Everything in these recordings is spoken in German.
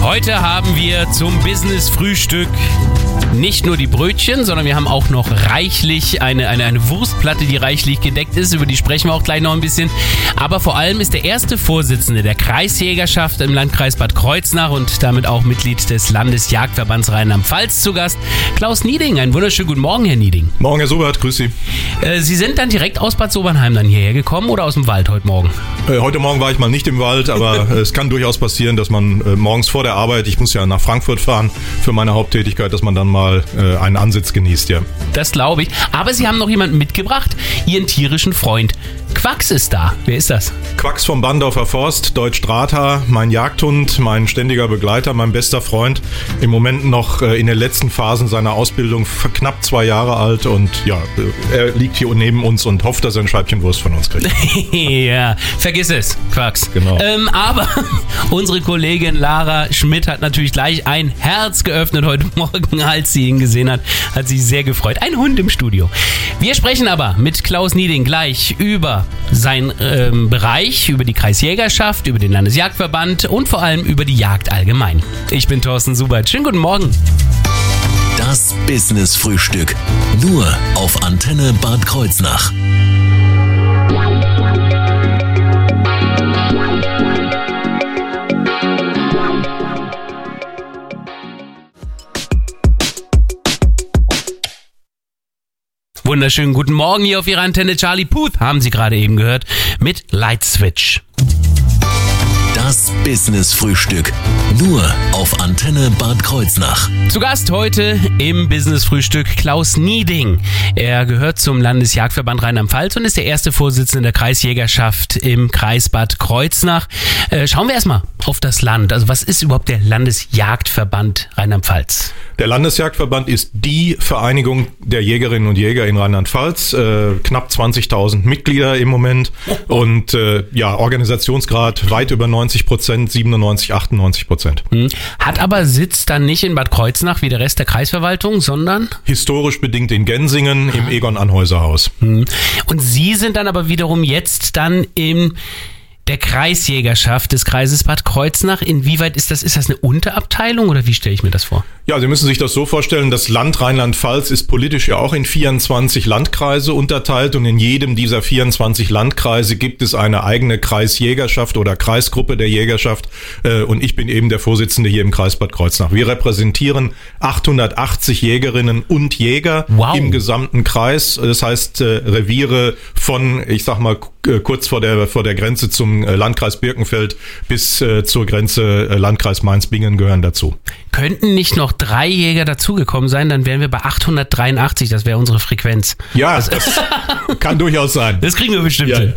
Heute haben wir zum Business-Frühstück nicht nur die Brötchen, sondern wir haben auch noch reichlich eine, eine, eine Wurstplatte, die reichlich gedeckt ist. Über die sprechen wir auch gleich noch ein bisschen. Aber vor allem ist der erste Vorsitzende der Kreisjägerschaft im Landkreis Bad Kreuznach und damit auch Mitglied des Landesjagdverbands Rheinland-Pfalz zu Gast, Klaus Nieding. Einen wunderschönen guten Morgen, Herr Nieding. Morgen, Herr Sobert, grüß Sie. Äh, Sie sind dann direkt aus Bad Sobernheim dann hierher gekommen oder aus dem Wald heute Morgen? Äh, heute Morgen war ich mal nicht im Wald, aber äh, es kann durchaus passieren, dass man äh, morgens vor der Arbeit, ich muss ja nach Frankfurt fahren für meine Haupttätigkeit, dass man dann mal äh, einen Ansitz genießt, ja. Das glaube ich. Aber Sie haben noch jemanden mitgebracht, Ihren tierischen Freund. Quax ist da. Wer ist das? Quacks vom Bandorfer Forst, Deutsch Drahthaar, mein Jagdhund, mein ständiger Begleiter, mein bester Freund. Im Moment noch äh, in den letzten Phasen seiner Ausbildung, knapp zwei Jahre alt und ja, äh, er liegt hier neben uns und hofft, dass er ein Scheibchen Wurst von uns kriegt. ja, vergiss es, Quax. Genau. Ähm, aber unsere Kollegin Lara Schmidt hat natürlich gleich ein Herz geöffnet heute Morgen, als sie ihn gesehen hat. Hat sich sehr gefreut. Ein Hund im Studio. Wir sprechen aber mit Klaus Nieding gleich über seinen ähm, Bereich, über die Kreisjägerschaft, über den Landesjagdverband und vor allem über die Jagd allgemein. Ich bin Thorsten Subert. Schönen guten Morgen. Das Business-Frühstück. Nur auf Antenne Bad Kreuznach. Wunderschönen guten Morgen hier auf Ihrer Antenne. Charlie Puth haben Sie gerade eben gehört mit Light Switch. Das Business-Frühstück. Nur auf Antenne Bad Kreuznach. Zu Gast heute im Business-Frühstück Klaus Nieding. Er gehört zum Landesjagdverband Rheinland-Pfalz und ist der erste Vorsitzende der Kreisjägerschaft im Kreis Bad Kreuznach. Äh, schauen wir erstmal auf das Land. Also was ist überhaupt der Landesjagdverband Rheinland-Pfalz? Der Landesjagdverband ist die Vereinigung der Jägerinnen und Jäger in Rheinland-Pfalz. Äh, knapp 20.000 Mitglieder im Moment und äh, ja, Organisationsgrad weit über 90 Prozent, 97, 98 Prozent. Hm. Hat aber Sitz dann nicht in Bad Kreuznach wie der Rest der Kreisverwaltung, sondern Historisch bedingt in Gensingen im Egon Anhäuser Haus. hm. und Sie sind dann aber wiederum jetzt dann im der Kreisjägerschaft des Kreises Bad Kreuznach. Inwieweit ist das? Ist das eine Unterabteilung oder wie stelle ich mir das vor? Ja, Sie müssen sich das so vorstellen, das Land Rheinland-Pfalz ist politisch ja auch in 24 Landkreise unterteilt und in jedem dieser 24 Landkreise gibt es eine eigene Kreisjägerschaft oder Kreisgruppe der Jägerschaft äh, und ich bin eben der Vorsitzende hier im Kreis Bad Kreuznach. Wir repräsentieren 880 Jägerinnen und Jäger Wow. im gesamten Kreis, das heißt äh, Reviere von, ich sag mal, k- kurz vor der, vor der Grenze zum äh, Landkreis Birkenfeld bis äh, zur Grenze äh, Landkreis Mainz-Bingen gehören dazu. Könnten nicht noch drei Jäger dazugekommen sein, dann wären wir bei 883, das wäre unsere Frequenz. Ja, das kann durchaus sein. Das kriegen wir bestimmt Ja. hin.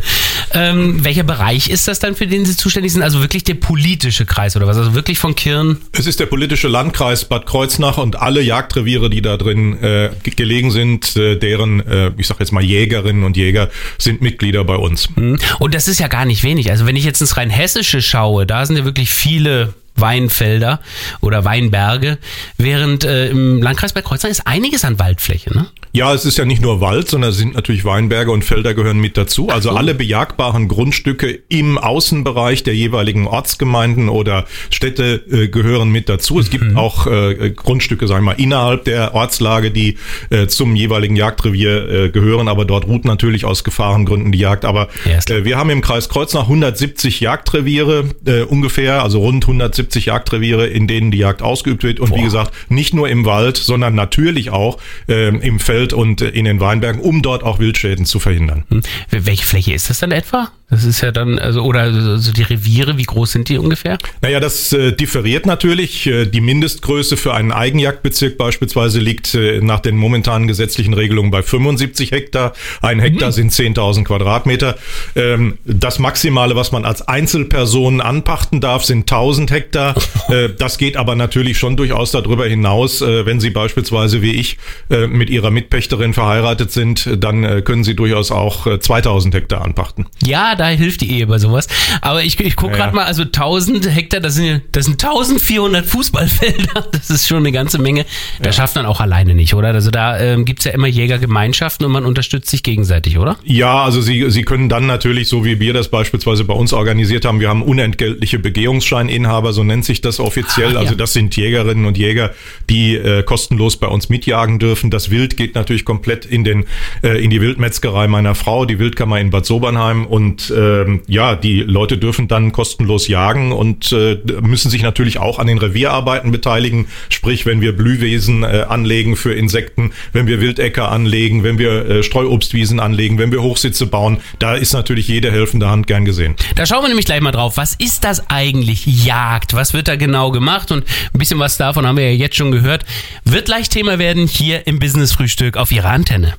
Ähm, welcher Bereich ist das dann, für den Sie zuständig sind? Also wirklich der politische Kreis oder was? Also wirklich von Kirn? Es ist der politische Landkreis Bad Kreuznach und alle Jagdreviere, die da drin äh, ge- gelegen sind, äh, deren, äh, ich sag jetzt mal Jägerinnen und Jäger, sind Mitglieder bei uns. Hm. Und das ist ja gar nicht wenig. Also wenn ich jetzt ins rein Hessische schaue, da sind ja wirklich viele Weinfelder oder Weinberge, während äh, im Landkreis Bad Kreuznach ist einiges an Waldfläche, ne? Ja, es ist ja nicht nur Wald, sondern es sind natürlich Weinberge und Felder gehören mit dazu. Also alle bejagbaren Grundstücke im Außenbereich der jeweiligen Ortsgemeinden oder Städte äh, gehören mit dazu. Es gibt auch äh, Grundstücke, sagen wir mal, innerhalb der Ortslage, die äh, zum jeweiligen Jagdrevier äh, gehören, aber dort ruht natürlich aus Gefahrengründen die Jagd. Aber äh, wir haben im Kreis Kreuznach 170 Jagdreviere äh, ungefähr, also rund 170 Jagdreviere, in denen die Jagd ausgeübt wird. Und wie gesagt, nicht nur im Wald, sondern natürlich auch ähm, im Feld und äh, in den Weinbergen, um dort auch Wildschäden zu verhindern. Hm. Welche Fläche ist das dann etwa? Das ist ja dann, also, oder so die Reviere, wie groß sind die ungefähr? Naja, das äh, differiert natürlich. Äh, die Mindestgröße für einen Eigenjagdbezirk beispielsweise liegt äh, nach den momentanen gesetzlichen Regelungen bei 75 Hektar. Ein Hektar sind 10.000 Quadratmeter. Ähm, das Maximale, was man als Einzelperson anpachten darf, sind 1.000 Hektar. Äh, das geht aber natürlich schon durchaus darüber hinaus. Äh, wenn Sie beispielsweise wie ich äh, mit Ihrer Mitpächterin verheiratet sind, dann äh, können Sie durchaus auch äh, 2.000 Hektar anpachten. Ja, da hilft die Ehe bei sowas. Aber ich, ich gucke Ja, gerade ja. mal, also 1000 Hektar, das sind, ja- das sind 1400 Fußballfelder. Das ist schon eine ganze Menge. Das schafft man auch alleine nicht, oder? Also da ähm, gibt's ja immer Jägergemeinschaften und man unterstützt sich gegenseitig, oder? Ja, also Sie, Sie können dann natürlich, so wie wir das beispielsweise bei uns organisiert haben, wir haben unentgeltliche Begehungsscheininhaber, so nennt sich das offiziell. Ah, ja. Also das sind Jägerinnen und Jäger, die äh, kostenlos bei uns mitjagen dürfen. Das Wild geht natürlich komplett in den äh, in die Wildmetzgerei meiner Frau, die Wildkammer in Bad Sobernheim und ähm, ja, die Leute dürfen dann kostenlos jagen und äh, müssen sich natürlich auch an den Revierarbeiten beteiligen. Sprich, wenn wir Blühwesen äh, anlegen für Insekten, wenn wir Wildäcker anlegen, wenn wir äh, Streuobstwiesen anlegen, wenn wir Hochsitze bauen, da ist natürlich jede helfende Hand gern gesehen. Da schauen wir nämlich gleich mal drauf. Was ist das eigentlich Jagd? Was wird da genau gemacht? Und ein bisschen was davon haben wir ja jetzt schon gehört. Wird gleich Thema werden hier im Business Frühstück auf Ihrer Antenne.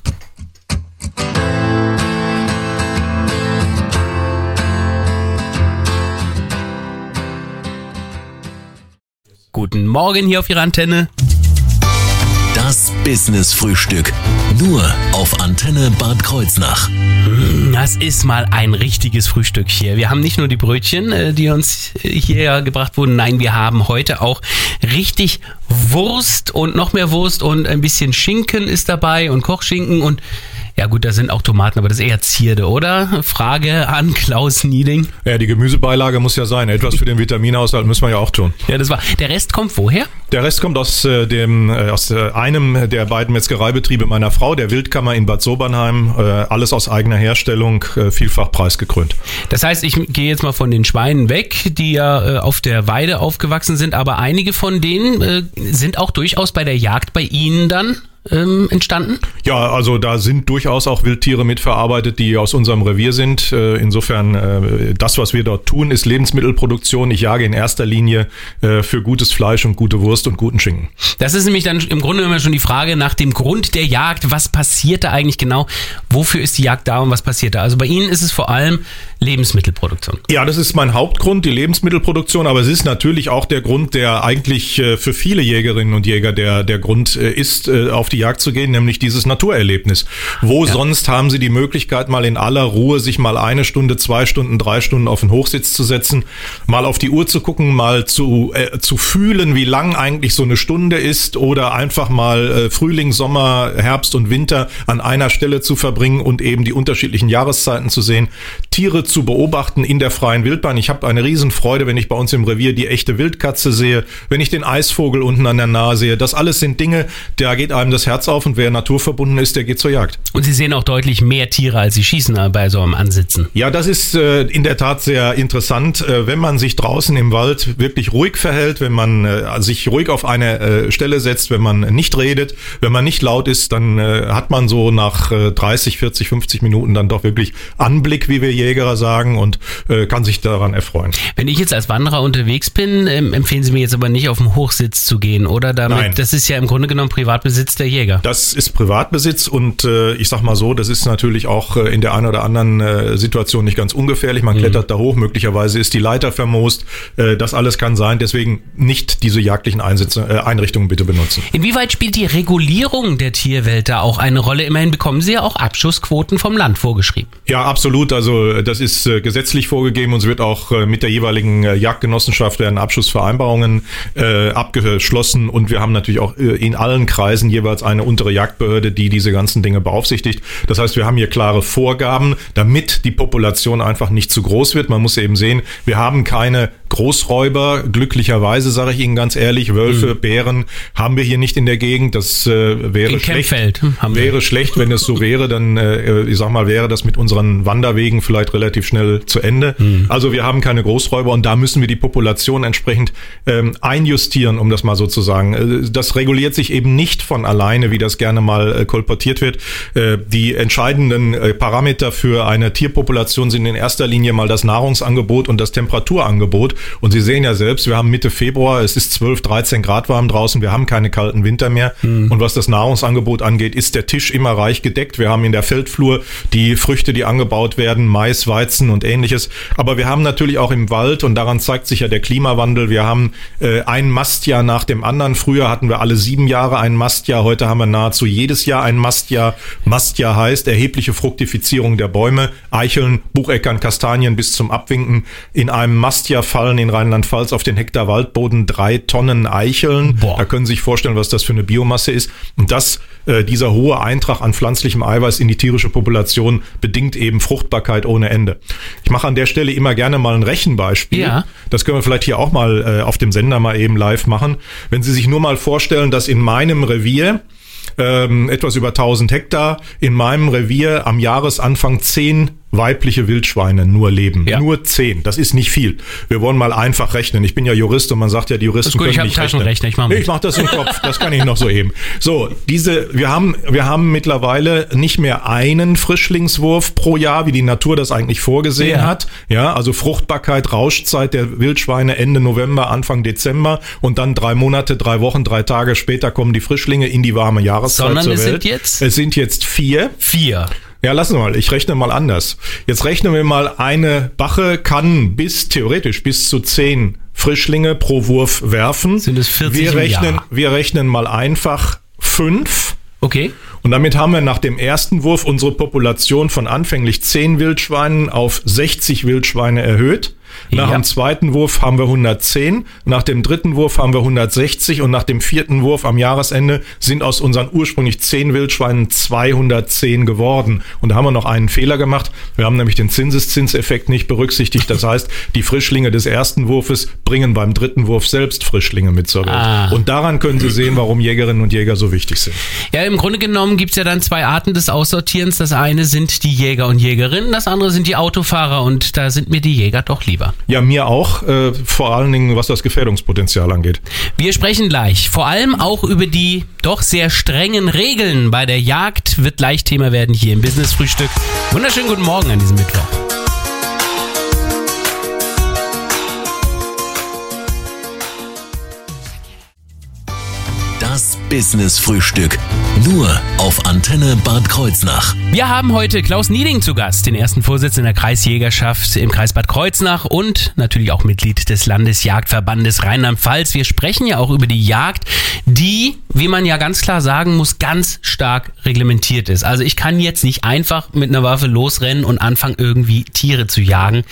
Guten Morgen hier auf Ihrer Antenne. Das Business Frühstück. Nur auf Antenne Bad Kreuznach. Das ist mal ein richtiges Frühstück hier. Wir haben nicht nur die Brötchen, äh, die uns äh, hierher gebracht wurden. Nein, wir haben heute auch richtig Wurst und noch mehr Wurst und ein bisschen Schinken ist dabei und Kochschinken und ja gut, da sind auch Tomaten, aber das ist eher Zierde, oder? Frage an Klaus Nieding. Ja, die Gemüsebeilage muss ja sein. Etwas für den Vitaminhaushalt müssen wir ja auch tun. Ja, das war. Der Rest kommt woher? Der Rest kommt aus äh, dem äh, aus äh, einem der beiden Metzgereibetriebe meiner Frau, der Wildkammer in Bad Sobernheim. Äh, alles aus eigener Herstellung, äh, vielfach preisgekrönt. Das heißt, ich gehe jetzt mal von den Schweinen weg, die ja äh, auf der Weide aufgewachsen sind, aber einige von denen sind auch durchaus bei der Jagd bei Ihnen dann ähm, entstanden? Ja, also da sind durchaus auch Wildtiere mitverarbeitet, die aus unserem Revier sind. Äh, Insofern, äh, das, was wir dort tun, ist Lebensmittelproduktion. Ich jage in erster Linie äh, für gutes Fleisch und gute Wurst und guten Schinken. Das ist nämlich dann im Grunde immer schon die Frage nach dem Grund der Jagd. Was passiert da eigentlich genau? Wofür ist die Jagd da und was passiert da? Also bei Ihnen ist es vor allem Lebensmittelproduktion. Ja, das ist mein Hauptgrund, die Lebensmittelproduktion, aber es ist natürlich auch der Grund, der eigentlich äh, für viele Jägerinnen und Jäger der, der Grund äh, ist, äh, auf die Jagd zu gehen, nämlich dieses Naturerlebnis. Wo sonst haben sie die Möglichkeit, mal in aller Ruhe sich mal eine Stunde, zwei Stunden, drei Stunden auf den Hochsitz zu setzen, mal auf die Uhr zu gucken, mal zu, äh, zu fühlen, wie lang eigentlich so eine Stunde ist oder einfach mal äh, Frühling, Sommer, Herbst und Winter an einer Stelle zu verbringen und eben die unterschiedlichen Jahreszeiten zu sehen, Tiere zu beobachten in der freien Wildbahn. Ich habe eine Riesenfreude, wenn ich bei uns im Revier die echte Wildkatze sehe, wenn ich den Eisvogel unten an der Nahe sehe. Das alles sind Dinge, da geht einem das Herz auf und wer naturverbunden ist, der geht zur Jagd. Und Sie sehen auch deutlich mehr Tiere, als Sie schießen äh, bei so einem Ansitzen. Ja, das ist äh, in der Tat sehr interessant, äh, wenn man sich draußen im Wald wirklich ruhig verhält, wenn man äh, sich ruhig auf eine äh, Stelle setzt, wenn man nicht redet, wenn man nicht laut ist, dann äh, hat man so nach äh, 30, 40, 50 Minuten dann doch wirklich Anblick, wie wir Jäger sagen, und äh, kann sich daran erfreuen. Wenn ich jetzt als Wanderer unterwegs bin, ähm, empfehlen Sie mir jetzt aber nicht auf den Hochsitz zu gehen, oder? Damit, Nein. Das ist ja im Grunde genommen Privatbesitz der Jäger. Das ist Privatbesitz und äh, ich sag mal so, das ist natürlich auch äh, in der einen oder anderen äh, Situation nicht ganz ungefährlich. Man klettert da hoch, möglicherweise ist die Leiter vermoost. Äh, das alles kann sein. Deswegen nicht diese jagdlichen Einsätze, äh, Einrichtungen bitte benutzen. Inwieweit spielt die Regulierung der Tierwelt da auch eine Rolle? Immerhin bekommen Sie ja auch Abschussquoten vom Land vorgeschrieben. Ja, absolut. Also das ist äh, gesetzlich vorgegeben und es wird auch äh, mit der jeweiligen äh, Jagdgenossenschaft werden Abschussvereinbarungen äh, abgeschlossen und wir haben natürlich auch äh, in allen Kreisen jeweils eine untere Jagdbehörde, die diese ganzen Dinge beaufsichtigt. Das heißt, wir haben hier klare Vorgaben, damit die Population einfach nicht zu groß wird. Man muss eben sehen, wir haben keine Großräuber. Glücklicherweise sage ich Ihnen ganz ehrlich, Wölfe, Bären haben wir hier nicht in der Gegend. Das äh, wäre In schlecht. Kempfeld hm, haben wir. Wäre schlecht, wenn es so wäre, dann, äh, ich sag mal, wäre das mit unseren Wanderwegen vielleicht relativ schnell zu Ende. Also wir haben keine Großräuber und da müssen wir die Population entsprechend ähm, einjustieren, um das mal so zu sagen. Äh, Das reguliert sich eben nicht von alleine, wie das gerne mal äh, kolportiert wird. Äh, die entscheidenden äh, Parameter für eine Tierpopulation sind in erster Linie mal das Nahrungsangebot und das Temperaturangebot. Und Sie sehen ja selbst, wir haben Mitte Februar, es ist 12, 13 Grad warm draußen, wir haben keine kalten Winter mehr. Mhm. Und was das Nahrungsangebot angeht, ist der Tisch immer reich gedeckt. Wir haben in der Feldflur die Früchte, die angebaut werden, Mais, Weizen und ähnliches. Aber wir haben natürlich auch im Wald, und daran zeigt sich ja der Klimawandel, wir haben äh, ein Mastjahr nach dem anderen. Früher hatten wir alle sieben Jahre ein Mastjahr, heute haben wir nahezu jedes Jahr ein Mastjahr. Mastjahr heißt erhebliche Fruktifizierung der Bäume, Eicheln, Bucheckern, Kastanien bis zum Abwinken. In einem Mastjahr fallen in Rheinland-Pfalz auf den Hektar Waldboden drei Tonnen Eicheln. Boah. Da können Sie sich vorstellen, was das für eine Biomasse ist. Und das, äh, dieser hohe Eintrag an pflanzlichem Eiweiß in die tierische Population bedingt eben Fruchtbarkeit ohne Ende. Ich mache an der Stelle immer gerne mal ein Rechenbeispiel. Ja. Das können wir vielleicht hier auch mal äh, auf dem Sender mal eben live machen. Wenn Sie sich nur mal vorstellen, dass in meinem Revier ähm, etwas über 1000 Hektar in meinem Revier am Jahresanfang zehn weibliche Wildschweine nur leben. Ja. Nur zehn. Das ist nicht viel. Wir wollen mal einfach rechnen. Ich bin ja Jurist und man sagt ja, die Juristen gut, können ich nicht rechnen. Rechner, ich mache ich mach das im Kopf. Das kann ich noch so eben. So, diese, wir haben, wir haben mittlerweile nicht mehr einen Frischlingswurf pro Jahr, wie die Natur das eigentlich vorgesehen ja. hat. Ja, also Fruchtbarkeit, Rauschzeit der Wildschweine Ende November, Anfang Dezember und dann drei Monate, drei Wochen, drei Tage später kommen die Frischlinge in die warme Jahreszeit Sondern zur es Welt. Sind jetzt? Es sind jetzt vier. Vier. Ja, lassen wir mal. Ich rechne mal anders. Jetzt rechnen wir mal, eine Bache kann bis, theoretisch, bis zu zehn Frischlinge pro Wurf werfen. Sind es 40 wir rechnen, wir rechnen mal einfach fünf. Okay. Und damit haben wir nach dem ersten Wurf unsere Population von anfänglich zehn Wildschweinen auf 60 Wildschweine erhöht. Nach ja. dem zweiten Wurf haben wir 110, nach dem dritten Wurf haben wir 160 und nach dem vierten Wurf am Jahresende sind aus unseren ursprünglich 10 Wildschweinen 210 geworden. Und da haben wir noch einen Fehler gemacht. Wir haben nämlich den Zinseszinseffekt nicht berücksichtigt. Das heißt, die Frischlinge des ersten Wurfes bringen beim dritten Wurf selbst Frischlinge mit zur Welt. Ah. Und daran können Sie sehen, warum Jägerinnen und Jäger so wichtig sind. Ja, im Grunde genommen gibt es ja dann zwei Arten des Aussortierens. Das eine sind die Jäger und Jägerinnen, das andere sind die Autofahrer und da sind mir die Jäger doch lieber lieber. Ja, mir auch, äh, vor allen Dingen was das Gefährdungspotenzial angeht. Wir sprechen gleich, vor allem auch über die doch sehr strengen Regeln bei der Jagd, wird gleich Thema werden hier im Business Frühstück. Wunderschönen guten Morgen an diesem Mittwoch. Business Frühstück. Nur auf Antenne Bad Kreuznach. Wir haben heute Klaus Nieding zu Gast, den ersten Vorsitzenden der Kreisjägerschaft im Kreis Bad Kreuznach und natürlich auch Mitglied des Landesjagdverbandes Rheinland-Pfalz. Wir sprechen ja auch über die Jagd, die, wie man ja ganz klar sagen muss, ganz stark reglementiert ist. Also ich kann jetzt nicht einfach mit einer Waffe losrennen und anfangen, irgendwie Tiere zu jagen.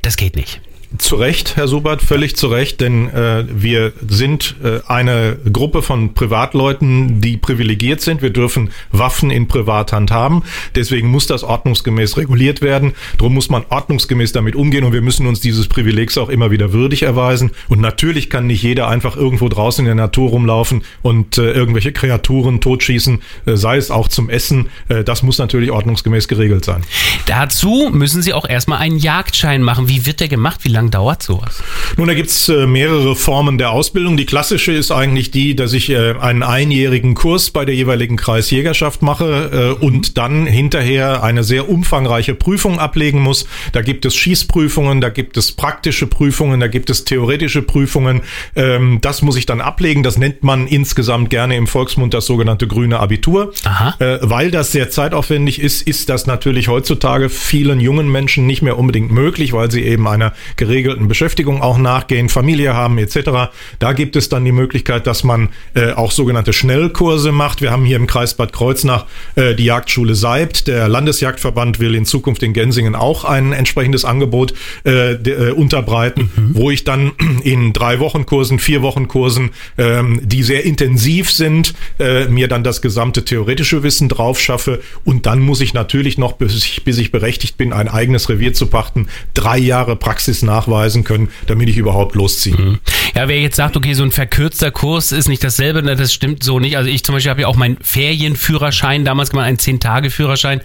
Das geht nicht. Zu Recht, Herr Subert, völlig zu Recht, denn äh, wir sind äh, eine Gruppe von Privatleuten, die privilegiert sind. Wir dürfen Waffen in Privathand haben. Deswegen muss das ordnungsgemäß reguliert werden. Darum muss man ordnungsgemäß damit umgehen und wir müssen uns dieses Privilegs auch immer wieder würdig erweisen. Und natürlich kann nicht jeder einfach irgendwo draußen in der Natur rumlaufen und äh, irgendwelche Kreaturen totschießen, äh, sei es auch zum Essen. Äh, das muss natürlich ordnungsgemäß geregelt sein. Dazu müssen Sie auch erstmal einen Jagdschein machen. Wie wird der gemacht? Wie lange lang dauert sowas? Nun, da gibt's äh, mehrere Formen der Ausbildung. Die klassische ist eigentlich die, dass ich äh, einen einjährigen Kurs bei der jeweiligen Kreisjägerschaft mache äh, und dann hinterher eine sehr umfangreiche Prüfung ablegen muss. Da gibt es Schießprüfungen, da gibt es praktische Prüfungen, da gibt es theoretische Prüfungen. Ähm, das muss ich dann ablegen. Das nennt man insgesamt gerne im Volksmund das sogenannte grüne Abitur. Aha. Weil das sehr zeitaufwendig ist, ist das natürlich heutzutage vielen jungen Menschen nicht mehr unbedingt möglich, weil sie eben einer geregelten Beschäftigung auch nachgehen, Familie haben etc. Da gibt es dann die Möglichkeit, dass man äh, auch sogenannte Schnellkurse macht. Wir haben hier im Kreis Bad Kreuznach äh, die Jagdschule Seibt. Der Landesjagdverband will in Zukunft in Gensingen auch ein entsprechendes Angebot äh, de, äh, unterbreiten, mhm. wo ich dann in drei Wochen Kursen, vier Wochen Kursen, ähm, die sehr intensiv sind, äh, mir dann das gesamte theoretische Wissen drauf schaffe und dann muss ich natürlich noch, bis ich, bis ich berechtigt bin, ein eigenes Revier zu pachten, drei Jahre Praxis nach nachweisen können, damit ich überhaupt losziehen. Mhm. Ja, wer jetzt sagt, okay, so ein verkürzter Kurs ist nicht dasselbe, das stimmt so nicht. Also ich zum Beispiel habe ja auch meinen Ferienführerschein damals gemacht, einen 10-Tage-Führerschein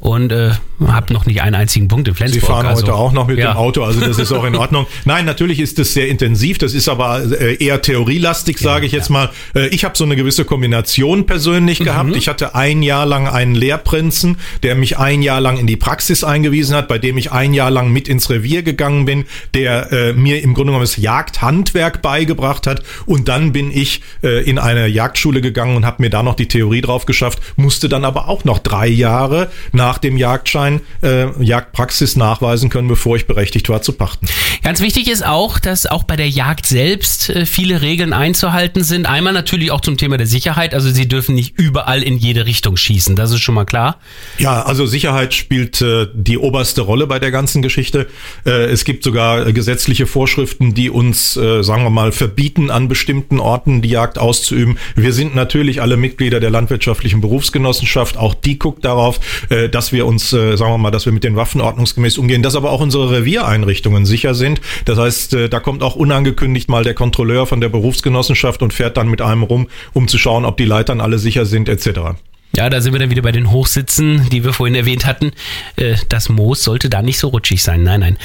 und äh, habe noch nicht einen einzigen Punkt in Flensburg. Sie fahren also, heute auch noch mit ja. dem Auto, also das ist auch in Ordnung. Nein, natürlich ist es sehr intensiv, das ist aber äh, eher theorielastig, sage ich jetzt mal. Äh, Ich habe so eine gewisse Kombination persönlich gehabt. Ich hatte ein Jahr lang einen Lehrprinzen, der mich ein Jahr lang in die Praxis eingewiesen hat, bei dem ich ein Jahr lang mit ins Revier gegangen bin, der äh, mir im Grunde genommen das Jagdhandwerk beigebracht hat und dann bin ich äh, in eine Jagdschule gegangen und habe mir da noch die Theorie drauf geschafft, musste dann aber auch noch drei Jahre nach dem Jagdschein äh, Jagdpraxis nachweisen können, bevor ich berechtigt war zu pachten. Ganz wichtig ist auch, dass auch bei der Jagd selbst äh, viele Regeln einzuhalten sind. Einmal natürlich auch zum Thema der Sicherheit. Also sie dürfen nicht überall in jede Richtung schießen. Das ist schon mal klar. Ja, also Sicherheit spielt äh, die oberste Rolle bei der ganzen Geschichte. Äh, es gibt sogar gesetzliche Vorschriften, die uns, äh, sagen wir mal, verbieten, an bestimmten Orten die Jagd auszuüben. Wir sind natürlich alle Mitglieder der landwirtschaftlichen Berufsgenossenschaft. Auch die guckt darauf, äh, dass wir uns, äh, sagen wir mal, dass wir mit den Waffen ordnungsgemäß umgehen, dass aber auch unsere Reviereinrichtungen sicher sind. Das heißt, äh, da kommt auch unangekündigt mal der Kontrolleur von der Berufsgenossenschaft und fährt dann mit einem rum, um zu schauen, ob die Leitern alle sicher sind, etc. Ja, da sind wir dann wieder bei den Hochsitzen, die wir vorhin erwähnt hatten. Äh, Das Moos sollte da nicht so rutschig sein. Nein, nein.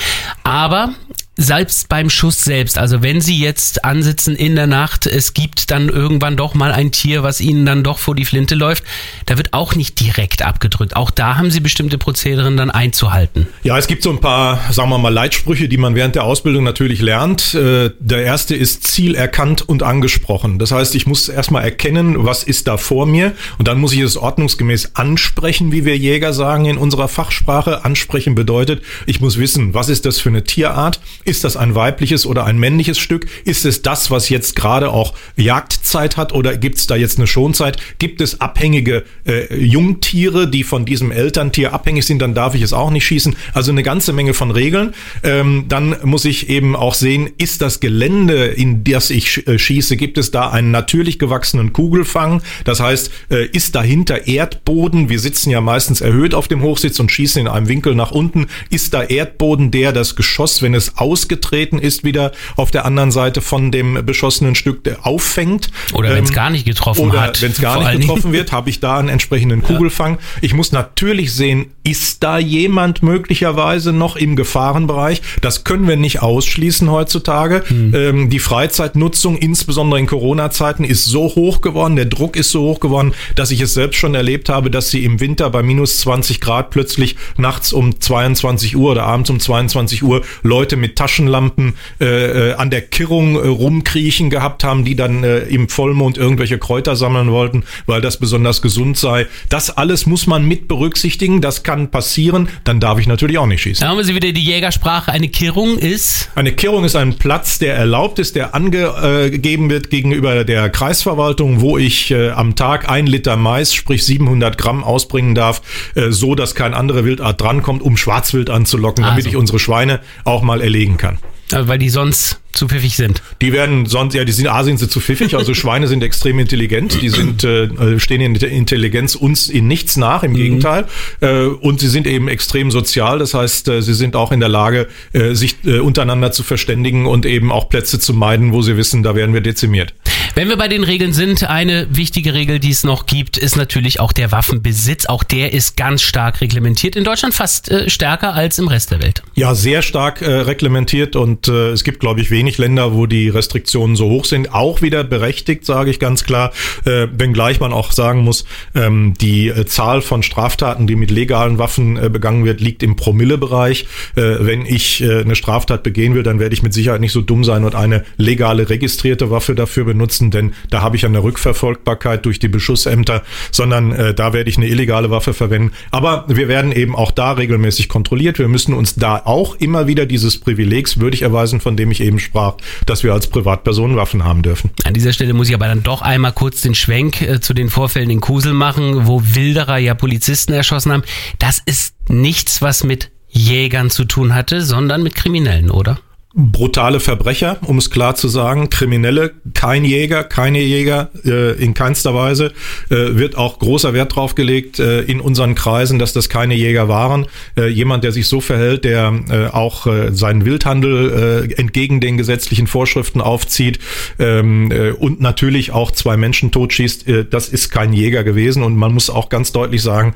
Aber selbst beim Schuss selbst, also wenn Sie jetzt ansitzen in der Nacht, es gibt dann irgendwann doch mal ein Tier, was Ihnen dann doch vor die Flinte läuft, da wird auch nicht direkt abgedrückt. Auch da haben Sie bestimmte Prozederen dann einzuhalten. Ja, es gibt so ein paar, sagen wir mal, Leitsprüche, die man während der Ausbildung natürlich lernt. Äh, Der erste ist Ziel erkannt und angesprochen. Das heißt, ich muss erstmal erkennen, was ist da vor mir und dann muss ich es ordnungsgemäß ansprechen, wie wir Jäger sagen in unserer Fachsprache. Ansprechen bedeutet, ich muss wissen, was ist das für eine Tierart? Ist das ein weibliches oder ein männliches Stück? Ist es das, was jetzt gerade auch Jagdzeit hat oder gibt es da jetzt eine Schonzeit? Gibt es abhängige äh, Jungtiere, die von diesem Elterntier abhängig sind? Dann darf ich es auch nicht schießen. Also eine ganze Menge von Regeln. Ähm, dann muss ich eben auch sehen, ist das Gelände, in das ich äh, schieße, gibt es da einen natürlich gewachsenen Kugelfang? Das heißt, äh, ist dahinter Erdboden? Wir sitzen ja meistens erhöht auf dem Hochsitz und schießen in einem Winkel nach unten. Ist da Erdboden, der das Geschoss, wenn es ausgetreten ist, wieder auf der anderen Seite von dem beschossenen Stück der auffängt? Oder wenn es Ähm, gar nicht getroffen oder hat. wenn es gar nicht getroffen wird, habe ich da einen entsprechenden Kugelfang. Ich muss natürlich sehen, ist da jemand möglicherweise noch im Gefahrenbereich? Das können wir nicht ausschließen heutzutage. Hm. Ähm, die Freizeitnutzung, insbesondere in Corona-Zeiten, ist so hoch geworden, der Druck ist so hoch geworden, dass ich es selbst schon erlebt habe, dass sie im Winter bei minus 20 Grad plötzlich nachts um 22 Uhr oder abends um 22 Uhr Leute mit Taschenlampen äh, äh, an der Kirrung äh, rumkriechen gehabt haben, die dann äh, im Vollmond irgendwelche Kräuter sammeln wollten, weil das besonders gesund sei. Das alles muss man mit berücksichtigen. Das kann passieren. Dann darf ich natürlich auch nicht schießen. Da haben wir sie wieder die Jägersprache. Eine Kirrung ist. Eine Kehrung ist ein Platz, der erlaubt ist, der angegeben wird gegenüber der Kreisverwaltung, wo ich äh, am Tag ein Liter Mais, sprich 700 Gramm ausbringen darf, äh, so dass kein andere Wildart drankommt, um Schwarzwild anzulocken, damit Also. ich unsere Schweine auch mal erlegen kann. äh, Weil die sonst zu pfiffig sind. Die werden sonst, ja, die sind, A, sind sie zu pfiffig, also Schweine sind extrem intelligent, die sind, äh, stehen in der Intelligenz uns in nichts nach, im Gegenteil. Äh, und sie sind eben extrem sozial, das heißt, äh, sie sind auch in der Lage, äh, sich äh, untereinander zu verständigen und eben auch Plätze zu meiden, wo sie wissen, da werden wir dezimiert. Wenn wir bei den Regeln sind, eine wichtige Regel, die es noch gibt, ist natürlich auch der Waffenbesitz. Auch der ist ganz stark reglementiert. In Deutschland fast äh, stärker als im Rest der Welt. Ja, sehr stark äh, reglementiert und äh, es gibt, glaube ich, wenig Länder, wo die Restriktionen so hoch sind. Auch wieder berechtigt, sage ich ganz klar, äh, wenngleich man auch sagen muss, ähm, die äh, Zahl von Straftaten, die mit legalen Waffen äh, begangen wird, liegt im Promillebereich. Äh, wenn ich eine Straftat begehen will, dann werde ich mit Sicherheit nicht so dumm sein und eine legale registrierte Waffe dafür benutzen, denn da habe ich eine Rückverfolgbarkeit durch die Beschussämter, sondern äh, da werde ich eine illegale Waffe verwenden. Aber wir werden eben auch da regelmäßig kontrolliert. Wir müssen uns da auch immer wieder dieses Privilegs würdig erweisen, von dem ich eben sprach, dass wir als Privatpersonen Waffen haben dürfen. An dieser Stelle muss ich aber dann doch einmal kurz den Schwenk äh, zu den Vorfällen in Kusel machen, wo Wilderer ja Polizisten erschossen haben. Das ist nichts, was mit Jägern zu tun hatte, sondern mit Kriminellen, oder? Brutale Verbrecher, um es klar zu sagen, Kriminelle, kein Jäger, keine Jäger äh, in keinster Weise, äh, wird auch großer Wert drauf gelegt äh, in unseren Kreisen, dass das keine Jäger waren. Äh, jemand, der sich so verhält, der äh, auch äh, seinen Wildhandel entgegen den gesetzlichen Vorschriften aufzieht ähm, äh, und natürlich auch zwei Menschen totschießt, das ist kein Jäger gewesen und man muss auch ganz deutlich sagen,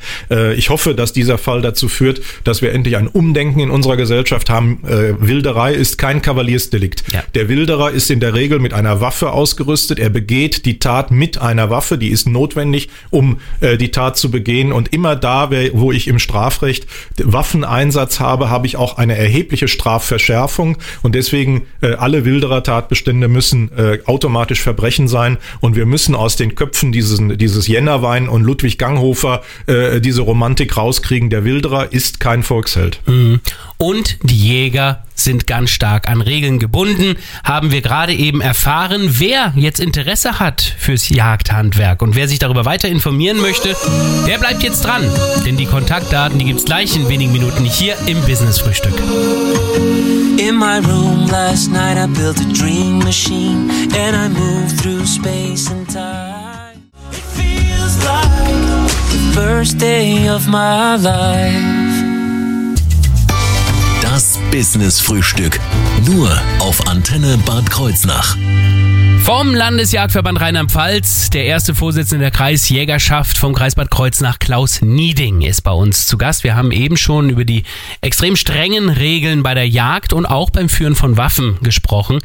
ich hoffe, dass dieser Fall dazu führt, dass wir endlich ein Umdenken in unserer Gesellschaft haben. Wilderei ist kein kein Kavaliersdelikt. Ja. Der Wilderer ist in der Regel mit einer Waffe ausgerüstet. Er begeht die Tat mit einer Waffe, die ist notwendig, um äh, die Tat zu begehen. Und immer da, wo ich im Strafrecht Waffeneinsatz habe, habe ich auch eine erhebliche Strafverschärfung. Und deswegen äh, alle Wilderer-Tatbestände müssen äh, automatisch Verbrechen sein. Und wir müssen aus den Köpfen dieses, dieses Jennerwein und Ludwig Ganghofer äh, diese Romantik rauskriegen. Der Wilderer ist kein Volksheld. Mhm. Und die Jäger sind ganz stark an Regeln gebunden, haben wir gerade eben erfahren. Wer jetzt Interesse hat fürs Jagdhandwerk und wer sich darüber weiter informieren möchte, der bleibt jetzt dran. Denn die Kontaktdaten, die gibt's gleich in wenigen Minuten hier im Business Frühstück. In my room last night I built a dream machine and I moved through space and time. It feels like the first day of my life. Business Frühstück. Nur auf Antenne Bad Kreuznach. Vom Landesjagdverband Rheinland-Pfalz, der erste Vorsitzende der Kreisjägerschaft vom Kreis Bad Kreuznach, Klaus Nieding, ist bei uns zu Gast. Wir haben eben schon über die extrem strengen Regeln bei der Jagd und auch beim Führen von Waffen gesprochen.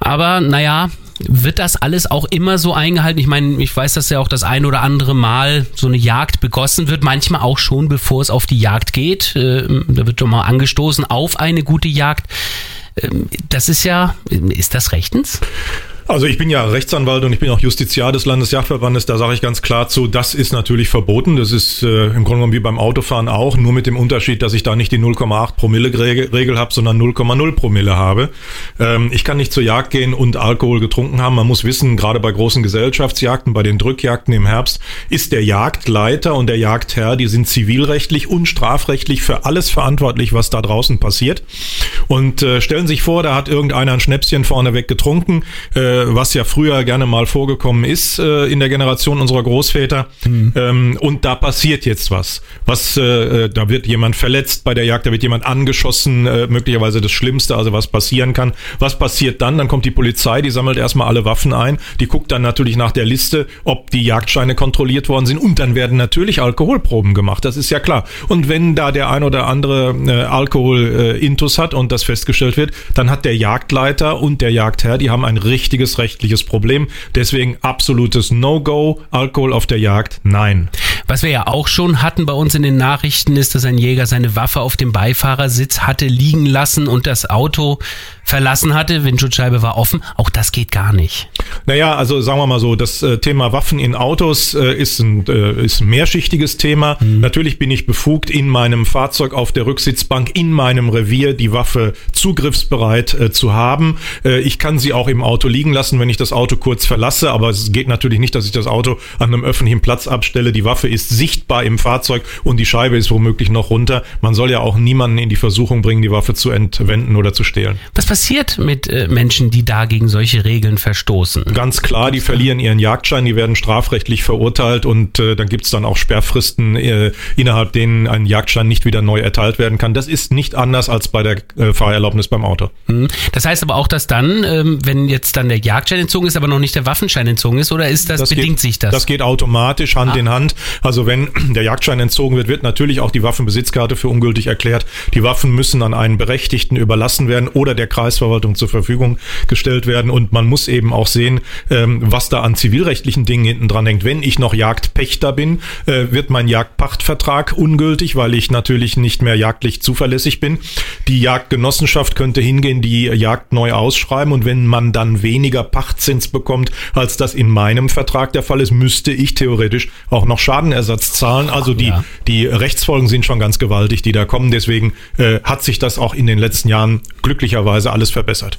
Aber naja, wird das alles auch immer so eingehalten? Ich meine, ich weiß, dass ja auch das ein oder andere Mal so eine Jagd begossen wird, manchmal auch schon, bevor es auf die Jagd geht. Äh, da wird doch mal angestoßen auf eine gute Jagd. Ähm, das ist ja, ist das rechtens? Also ich bin ja Rechtsanwalt und ich bin auch Justiziar des Landesjagdverbandes. Da sage ich ganz klar zu, das ist natürlich verboten. Das ist äh, im Grunde genommen wie beim Autofahren auch, nur mit dem Unterschied, dass ich da nicht die 0,8 Promille-Regel habe, sondern 0,0 Promille habe. Ähm, ich kann nicht zur Jagd gehen und Alkohol getrunken haben. Man muss wissen, gerade bei großen Gesellschaftsjagden, bei den Drückjagden im Herbst, ist der Jagdleiter und der Jagdherr, die sind zivilrechtlich und strafrechtlich für alles verantwortlich, was da draußen passiert. Und äh, stellen sich vor, da hat irgendeiner ein Schnäpschen vorneweg getrunken. Äh, was ja früher gerne mal vorgekommen ist äh, in der Generation unserer Großväter. Mhm. Ähm, und da passiert jetzt was. Was, äh, äh, da wird jemand verletzt bei der Jagd, da wird jemand angeschossen, äh, möglicherweise das Schlimmste, also was passieren kann. Was passiert dann? Dann kommt die Polizei, die sammelt erstmal alle Waffen ein, die guckt dann natürlich nach der Liste, ob die Jagdscheine kontrolliert worden sind und dann werden natürlich Alkoholproben gemacht. Das ist ja klar. Und wenn da der ein oder andere äh, Alkohol-Intus äh, hat und das festgestellt wird, dann hat der Jagdleiter und der Jagdherr, die haben ein richtiges riesiges rechtliches Problem. Deswegen absolutes No-Go. Alkohol auf der Jagd, nein. Was wir ja auch schon hatten bei uns in den Nachrichten ist, dass ein Jäger seine Waffe auf dem Beifahrersitz hatte liegen lassen und das Auto verlassen hatte. Windschutzscheibe war offen. Auch das geht gar nicht. Naja, also sagen wir mal so, das äh, Thema Waffen in Autos äh, ist, ein, äh, ist ein mehrschichtiges Thema. Mhm. Natürlich bin ich befugt, in meinem Fahrzeug auf der Rücksitzbank, in meinem Revier die Waffe zugriffsbereit äh, zu haben. Äh, ich kann sie auch im Auto liegen lassen, wenn ich das Auto kurz verlasse, aber es geht natürlich nicht, dass ich das Auto an einem öffentlichen Platz abstelle. Die Waffe ist sichtbar im Fahrzeug und die Scheibe ist womöglich noch runter. Man soll ja auch niemanden in die Versuchung bringen, die Waffe zu entwenden oder zu stehlen. Was passiert mit äh, Menschen, die da gegen solche Regeln verstoßen? Ganz klar, die verlieren ihren Jagdschein, die werden strafrechtlich verurteilt und äh, dann gibt's dann auch Sperrfristen, äh, innerhalb denen ein Jagdschein nicht wieder neu erteilt werden kann. Das ist nicht anders als bei der äh, Fahrerlaubnis beim Auto. Hm. Das heißt aber auch, dass dann, ähm, wenn jetzt dann der Jagdschein entzogen ist, aber noch nicht der Waffenschein entzogen ist, oder ist das, das bedingt geht, sich das? Das geht automatisch Hand ah. in Hand. Also wenn der Jagdschein entzogen wird, wird natürlich auch die Waffenbesitzkarte für ungültig erklärt. Die Waffen müssen an einen Berechtigten überlassen werden oder der Kreisverwaltung Verwaltung zur Verfügung gestellt werden. Und man muss eben auch sehen, ähm, was da an zivilrechtlichen Dingen hinten dran hängt. Wenn ich noch Jagdpächter bin, äh, wird mein Jagdpachtvertrag ungültig, weil ich natürlich nicht mehr jagdlich zuverlässig bin. Die Jagdgenossenschaft könnte hingehen, die Jagd neu ausschreiben und wenn man dann weniger weniger Pachtzins bekommt, als das in meinem Vertrag der Fall ist, müsste ich theoretisch auch noch Schadenersatz zahlen. Also die, Ja. die Rechtsfolgen sind schon ganz gewaltig, die da kommen. Deswegen äh, hat sich das auch in den letzten Jahren glücklicherweise alles verbessert.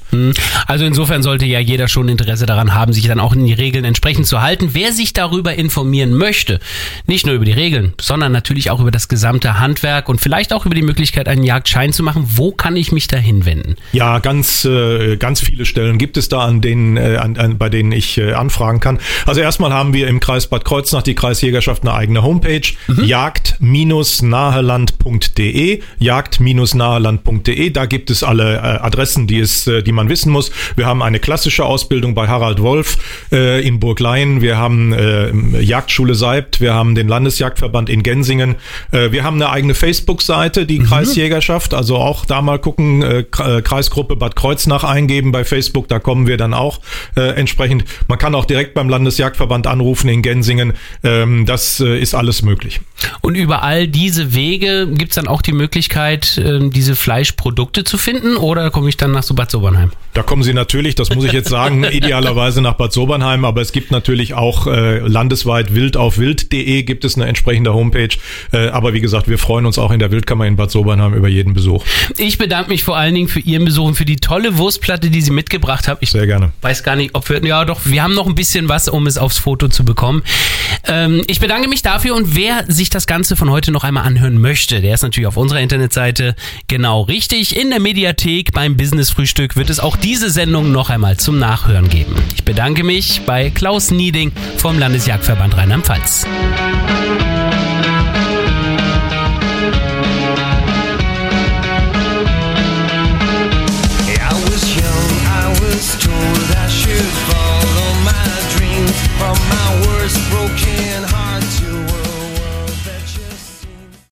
Also insofern sollte ja jeder schon Interesse daran haben, sich dann auch in die Regeln entsprechend zu halten. Wer sich darüber informieren möchte, nicht nur über die Regeln, sondern natürlich auch über das gesamte Handwerk und vielleicht auch über die Möglichkeit, einen Jagdschein zu machen, wo kann ich mich da hinwenden? Ja, ganz, äh, ganz viele Stellen gibt es da, an denen, äh, an, an, bei denen ich äh, anfragen kann. Also erstmal haben wir im Kreis Bad Kreuznach die Kreisjägerschaft eine eigene Homepage, jagd-naheland.de, jagd-naheland.de. Da gibt es alle Adressen, die es, äh, die man wissen muss. Wir haben eine klassische Ausbildung bei Harald Wolf äh, in Burglein. Wir haben äh, Jagdschule Seibt. Wir haben den Landesjagdverband in Gensingen. Äh, wir haben eine eigene Facebook-Seite, die Kreisjägerschaft. Also auch da mal gucken, äh, Kreisgruppe Bad Kreuznach eingeben bei Facebook. Da kommen wir dann auch äh, entsprechend. Man kann auch direkt beim Landesjagdverband anrufen in Gensingen. Ähm, das äh, ist alles möglich. Und über all diese Wege gibt es dann auch die Möglichkeit, ähm, diese Fleischprodukte zu finden oder komme ich dann nach so Bad Sobernheim? Da kommen Sie natürlich, das muss ich jetzt sagen, idealerweise nach Bad Sobernheim, aber es gibt natürlich auch äh, landesweit wildaufwild.de gibt es eine entsprechende Homepage. Äh, aber wie gesagt, wir freuen uns auch in der Wildkammer in Bad Sobernheim über jeden Besuch. Ich bedanke mich vor allen Dingen für Ihren Besuch und für die tolle Wurstplatte, die Sie mitgebracht haben. Ich Sehr gerne. weiß gar nicht, ob wir, ja doch, wir haben noch ein bisschen was, um es aufs Foto zu bekommen. Ähm, ich bedanke mich dafür und wer sich das Ganze von heute noch einmal anhören möchte, der ist natürlich auf unserer Internetseite genau richtig. In der Mediathek beim Business Frühstück wird es auch diese Sendung noch einmal zum Nachhören geben. Ich bedanke mich bei Klaus Nieding vom Landesjagdverband Rheinland-Pfalz.